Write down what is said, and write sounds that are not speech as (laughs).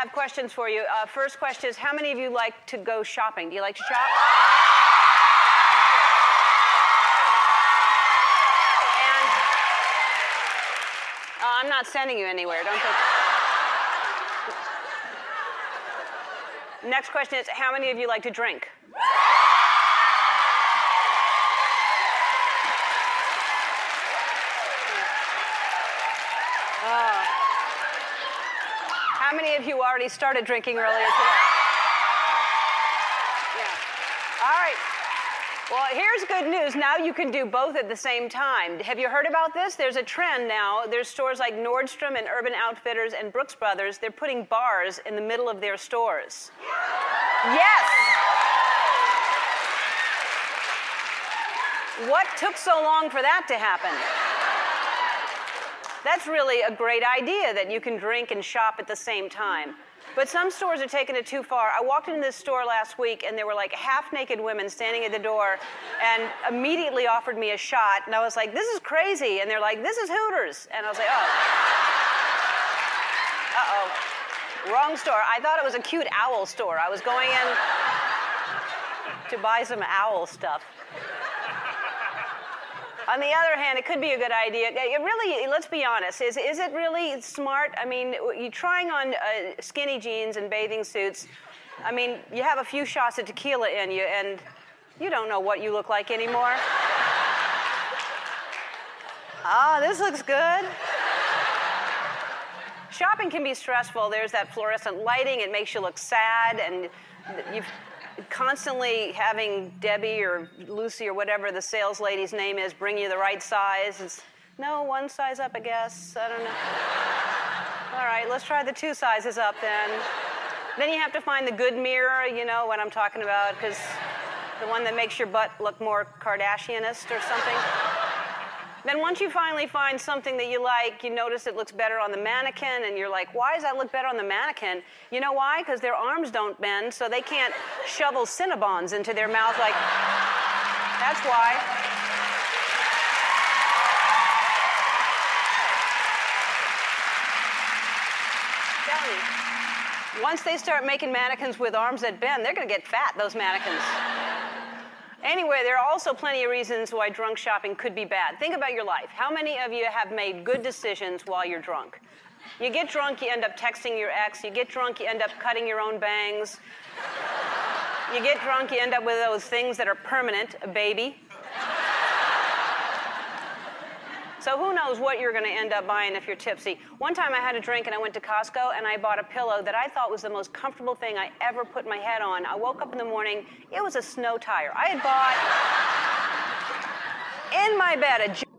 have questions for you. Uh, first question is How many of you like to go shopping? Do you like to shop? And uh, I'm not sending you anywhere. Don't think. Next question is How many of you like to drink? How many of you already started drinking earlier today? Yeah. All right. Well, here's good news. Now you can do both at the same time. Have you heard about this? There's a trend now. There's stores like Nordstrom and Urban Outfitters and Brooks Brothers. They're putting bars in the middle of their stores. Yes. What took so long for that to happen? That's really a great idea that you can drink and shop at the same time. But some stores are taking it too far. I walked into this store last week and there were like half naked women standing at the door and immediately offered me a shot. And I was like, this is crazy. And they're like, this is Hooters. And I was like, oh. Uh oh. Wrong store. I thought it was a cute owl store. I was going in to buy some owl stuff. On the other hand, it could be a good idea. It really, let's be honest, is, is it really smart? I mean, you're trying on uh, skinny jeans and bathing suits, I mean, you have a few shots of tequila in you, and you don't know what you look like anymore. Ah, oh, this looks good. Shopping can be stressful. There's that fluorescent lighting, it makes you look sad, and you've constantly having Debbie or Lucy or whatever the sales lady's name is bring you the right size. It's, no, one size up, I guess. I don't know. (laughs) All right, let's try the two sizes up then. Then you have to find the good mirror, you know what I'm talking about, because the one that makes your butt look more Kardashianist or something. Then once you finally find something that you like, you notice it looks better on the mannequin, and you're like, why does that look better on the mannequin? You know why? Because their arms don't bend, so they can't shovel Cinnabons into their mouth like. That's why. Once they start making mannequins with arms that bend, they're going to get fat, those mannequins. Anyway, there are also plenty of reasons why drunk shopping could be bad. Think about your life. How many of you have made good decisions while you're drunk? You get drunk, you end up texting your ex. You get drunk, you end up cutting your own bangs. You get drunk, you end up with those things that are permanent a baby. So who knows what you're going to end up buying if you're tipsy. One time I had a drink and I went to Costco and I bought a pillow that I thought was the most comfortable thing I ever put my head on. I woke up in the morning, it was a snow tire. I had bought (laughs) in my bed a